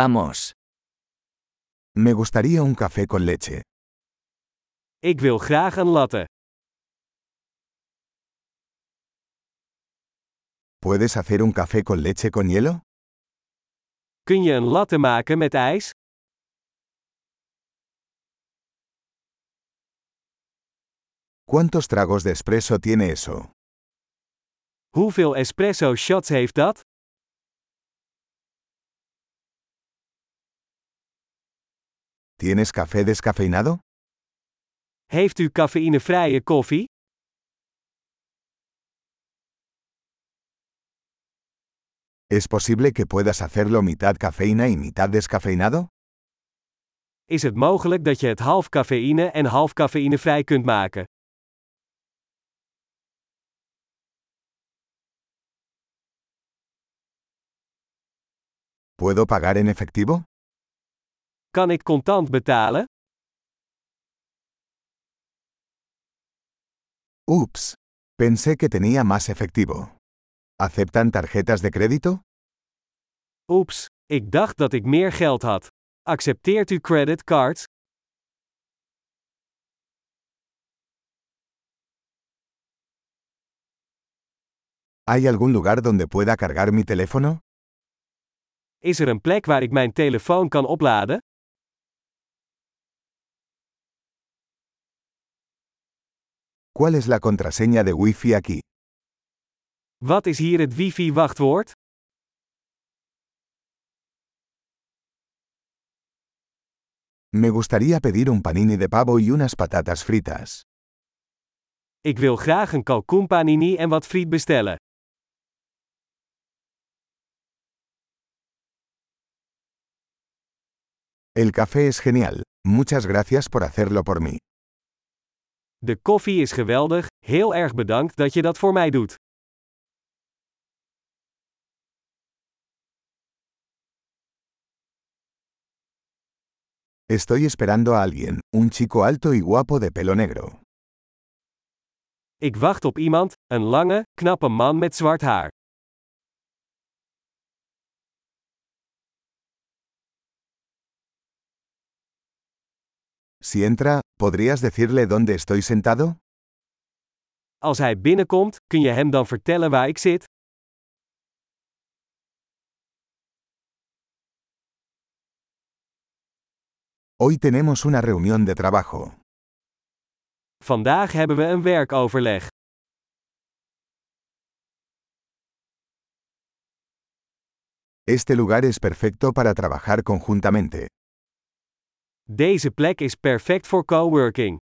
Vamos. Me gustaría un café con leche. Ik wil graag een latte. ¿Puedes hacer un café con leche con hielo? Kun je een latte maken met ijs? ¿Cuántos tragos de espresso tiene eso? Hoeveel espresso shots heeft dat? ¿Tienes café descafeinado? Heeft u cafeïnevrije koffie? ¿Es posible que puedas hacerlo mitad cafeína y mitad descafeinado? Is het mogelijk dat je het half cafeïne en half cafeïnevrij kunt maken? ¿Puedo pagar en efectivo? Kan ik contant betalen? Ups. Pensé que tenía más efectivo. ¿Aceptan tarjetas de crédito? Oeps, ik dacht dat ik meer geld had. Accepteert u creditcards? ¿Hay algún lugar donde pueda cargar mi teléfono? Is er een plek waar ik mijn telefoon kan opladen? ¿Cuál es la contraseña de Wi-Fi aquí? Wat is hier het wifi-wachtwoord? Me gustaría pedir un panini de pavo y unas patatas fritas. Ik wil graag een kalkoenpanini en wat friet bestellen. El café es genial. Muchas gracias por hacerlo por mí. De koffie is geweldig, heel erg bedankt dat je dat voor mij doet. Estoy esperando a alguien, un chico alto y guapo de pelo negro. Ik wacht op iemand, een lange, knappe man met zwart haar. Si entra, ¿podrías decirle dónde estoy sentado? Als hij binnenkomt, kun je hem dan vertellen waar ik zit? Hoy tenemos una reunión de trabajo. Vandaag hebben we een werkoverleg. Este lugar es perfecto para trabajar conjuntamente. Deze plek is perfect voor coworking.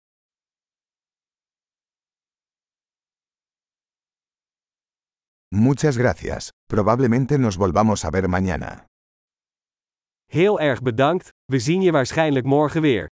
Muchas gracias. Probablemente nos volvamos a ver mañana. Heel erg bedankt, we zien je waarschijnlijk morgen weer.